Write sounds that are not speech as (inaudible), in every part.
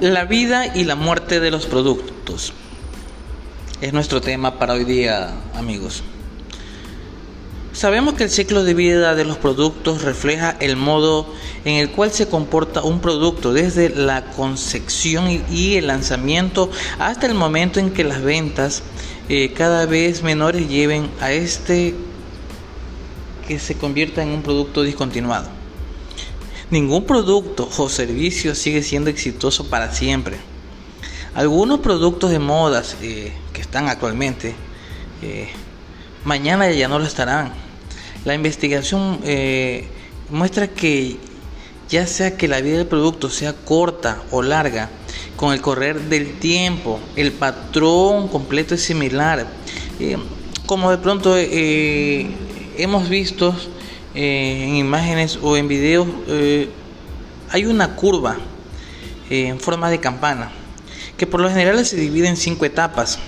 La vida y la muerte de los productos es nuestro tema para hoy día, amigos. Sabemos que el ciclo de vida de los productos refleja el modo en el cual se comporta un producto desde la concepción y el lanzamiento hasta el momento en que las ventas eh, cada vez menores lleven a este que se convierta en un producto discontinuado. Ningún producto o servicio sigue siendo exitoso para siempre. Algunos productos de modas eh, que están actualmente, eh, mañana ya no lo estarán. La investigación eh, muestra que ya sea que la vida del producto sea corta o larga, con el correr del tiempo, el patrón completo es similar. como de pronto hemos visto eh, en imágenes o en videos, eh, hay una curva eh, en forma de campana que por lo general se divide en cinco etapas.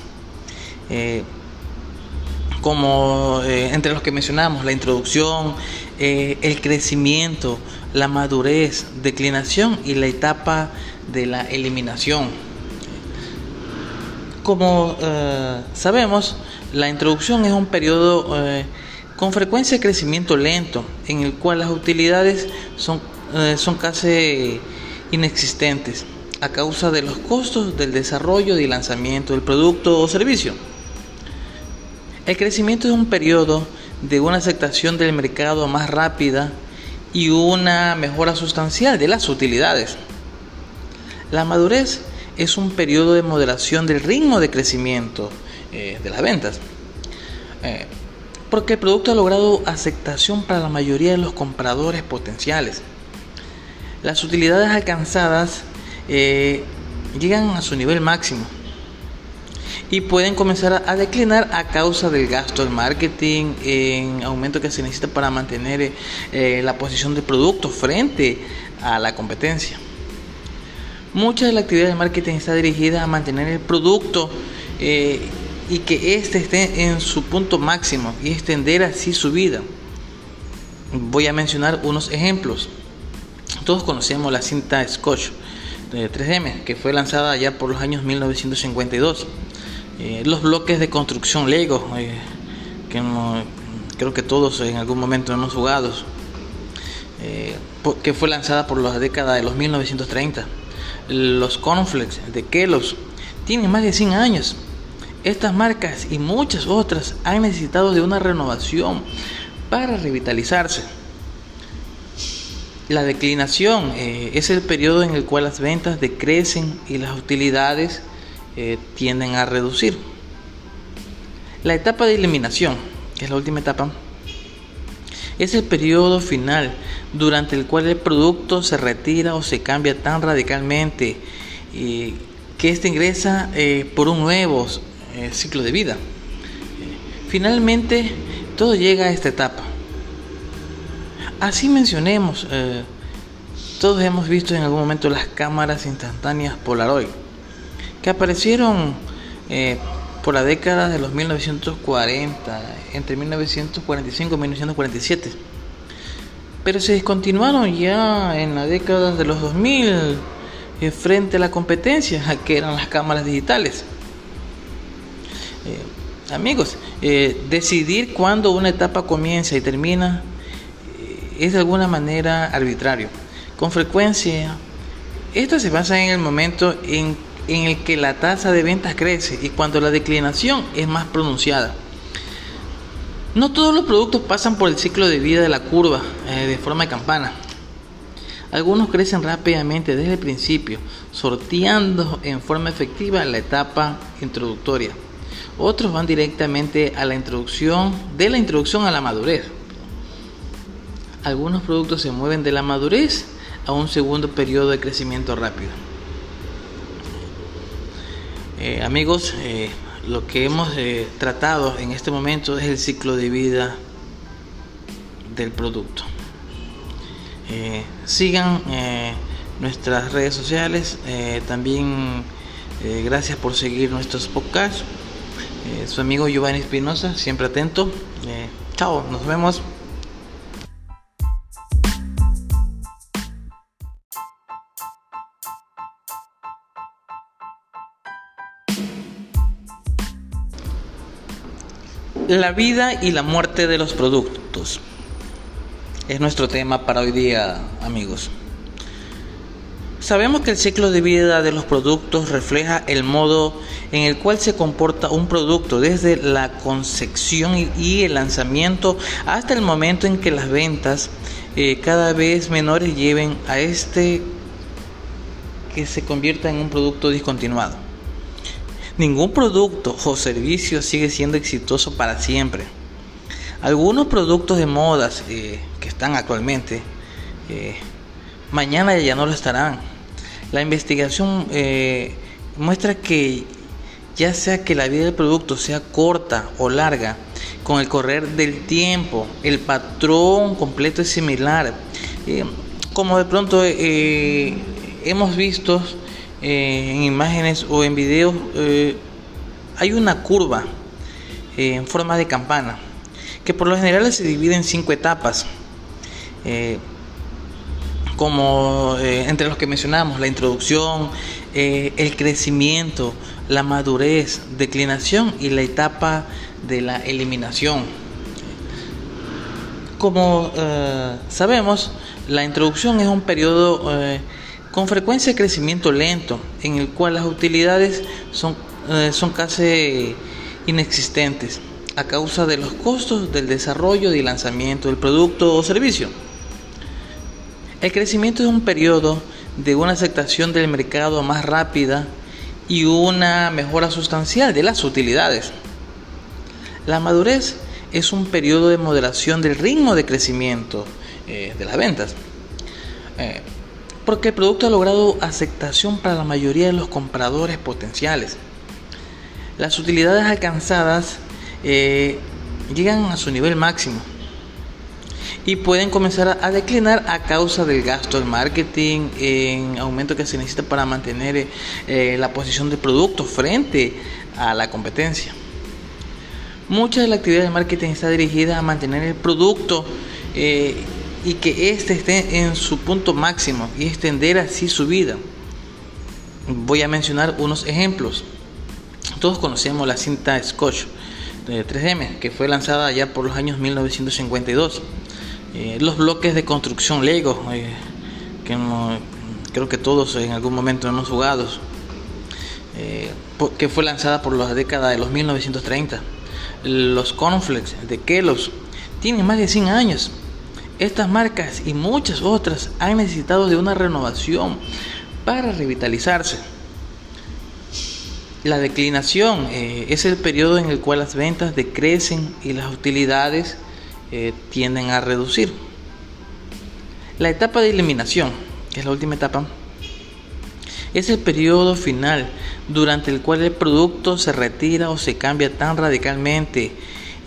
como entre los que mencionamos, la introducción, el crecimiento, la madurez, declinación y la etapa de la eliminación. Como sabemos, la introducción es un periodo con frecuencia de crecimiento lento, en el cual las utilidades son, eh, son casi inexistentes a causa de los costos del desarrollo y lanzamiento del producto o servicio. El crecimiento es un periodo de una aceptación del mercado más rápida y una mejora sustancial de las utilidades. La madurez es un periodo de moderación del ritmo de crecimiento eh, de las ventas. Eh, porque el producto ha logrado aceptación para la mayoría de los compradores potenciales. Las utilidades alcanzadas eh, llegan a su nivel máximo y pueden comenzar a declinar a causa del gasto de marketing, en aumento que se necesita para mantener eh, la posición del producto frente a la competencia. Mucha de la actividad de marketing está dirigida a mantener el producto eh, y que éste esté en su punto máximo y extender así su vida. Voy a mencionar unos ejemplos. Todos conocemos la cinta Scotch de 3M que fue lanzada ya por los años 1952. Eh, los bloques de construcción Lego eh, que creo que todos en algún momento hemos jugado eh, que fue lanzada por la década de los 1930. Los cornflakes de Kellogg's tienen más de 100 años estas marcas y muchas otras han necesitado de una renovación para revitalizarse. La declinación eh, es el periodo en el cual las ventas decrecen y las utilidades eh, tienden a reducir. La etapa de eliminación, que es la última etapa, es el periodo final durante el cual el producto se retira o se cambia tan radicalmente eh, que éste ingresa por un nuevo eh, ciclo de vida. Finalmente, todo llega a esta etapa. Así mencionemos, eh, todos hemos visto en algún momento las cámaras instantáneas Polaroid, que aparecieron eh, por la década de los 1940, entre 1945 y 1947, pero se descontinuaron ya en la década de los 2000 frente a la competencia, que eran las cámaras digitales. Eh, amigos, eh, decidir cuándo una etapa comienza y termina eh, es de alguna manera arbitrario. Con frecuencia, esto se basa en el momento en, el que la tasa de ventas crece y cuando la declinación es más pronunciada. No todos los productos pasan por el ciclo de vida de la curva de forma de campana. Algunos crecen rápidamente desde el principio, sorteando en forma efectiva la etapa introductoria. Otros van directamente a la introducción, de la introducción a la madurez. Algunos productos se mueven de la madurez a un segundo periodo de crecimiento rápido. Eh, amigos, eh, lo que hemos eh, tratado en este momento es el ciclo de vida del producto. sigan nuestras redes sociales, también gracias por seguir nuestros podcasts. Eh, su amigo Giovanni Espinosa, siempre atento. Eh, chao, nos vemos. La vida y la muerte de los productos es nuestro tema para hoy día, amigos. Sabemos que el ciclo de vida de los productos refleja el modo en el cual se comporta un producto desde la concepción y el lanzamiento hasta el momento en que las ventas eh, cada vez menores lleven a este que se convierta en un producto discontinuado. Ningún producto o servicio sigue siendo exitoso para siempre. Algunos productos de modas eh, que están actualmente, eh, mañana ya no lo estarán. La investigación eh, muestra que ya sea que la vida del producto sea corta o larga, con el correr del tiempo, el patrón completo es similar. como de pronto hemos visto eh, en imágenes o en videos, eh, hay una curva eh, en forma de campana que por lo general se divide en cinco etapas. Como entre los que mencionamos, la introducción, el crecimiento, la madurez, declinación y la etapa de la eliminación. Como sabemos, la introducción es un periodo con frecuencia crecimiento lento, en el cual las utilidades son, eh, son casi inexistentes a causa de los costos del desarrollo y lanzamiento del producto o servicio. El crecimiento es un periodo de una aceptación del mercado más rápida y una mejora sustancial de las utilidades. La madurez es un periodo de moderación del ritmo de crecimiento eh, de las ventas. Eh, porque el producto ha logrado aceptación para la mayoría de los compradores potenciales. Las utilidades alcanzadas eh, llegan a su nivel máximo y pueden comenzar a declinar a causa del gasto del marketing, en aumento que se necesita para mantener eh, la posición del producto frente a la competencia. Mucha de la actividad de marketing está dirigida a mantener el producto eh, y que éste esté en su punto máximo y extender así su vida. Voy a mencionar unos ejemplos. Todos conocemos la cinta Scotch de 3M, que fue lanzada ya por los años 1952. Eh, los bloques de construcción Lego, eh, que creo que todos en algún momento hemos jugado, eh, que fue lanzada por la década de los 1930. Los cornflakes de Kellogg's tienen más de 100 años estas marcas y muchas otras han necesitado de una renovación para revitalizarse. La declinación es el periodo en el cual las ventas decrecen y las utilidades eh, tienden a reducir. La etapa de eliminación, que es la última etapa, es el periodo final durante el cual el producto se retira o se cambia tan radicalmente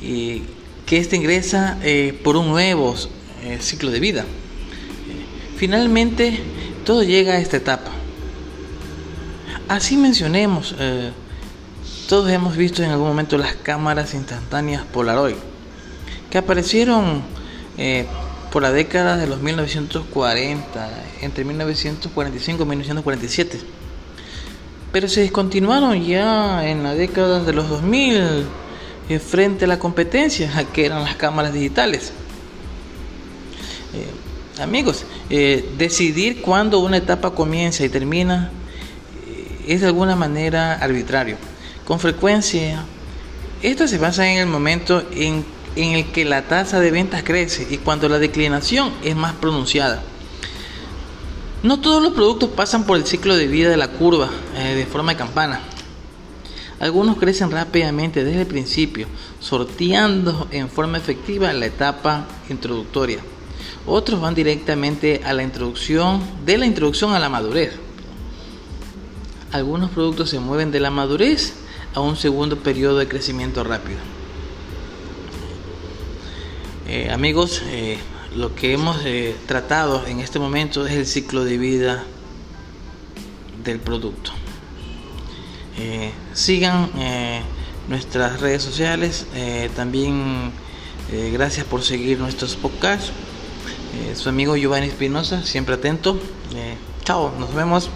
eh, que éste ingresa por un nuevo eh, ciclo de vida. Finalmente, todo llega a esta etapa. Así mencionemos, eh, todos hemos visto en algún momento las cámaras instantáneas Polaroid, que aparecieron eh, por la década de los 1940, entre 1945 y 1947, pero se descontinuaron ya en la década de los 2000 frente a la competencia, (laughs) que eran las cámaras digitales. Eh, amigos, eh, decidir cuándo una etapa comienza y termina eh, es de alguna manera arbitrario. Con frecuencia, esto se basa en el momento en, el que la tasa de ventas crece y cuando la declinación es más pronunciada. No todos los productos pasan por el ciclo de vida de la curva de forma de campana. Algunos crecen rápidamente desde el principio, sorteando en forma efectiva la etapa introductoria. Otros van directamente a la introducción, de la introducción a la madurez. Algunos productos se mueven de la madurez a un segundo periodo de crecimiento rápido. Eh, amigos, eh, lo que hemos eh, tratado en este momento es el ciclo de vida del producto. sigan nuestras redes sociales, también gracias por seguir nuestros podcasts. Su amigo Giovanni Espinosa, siempre atento. Chao, nos vemos.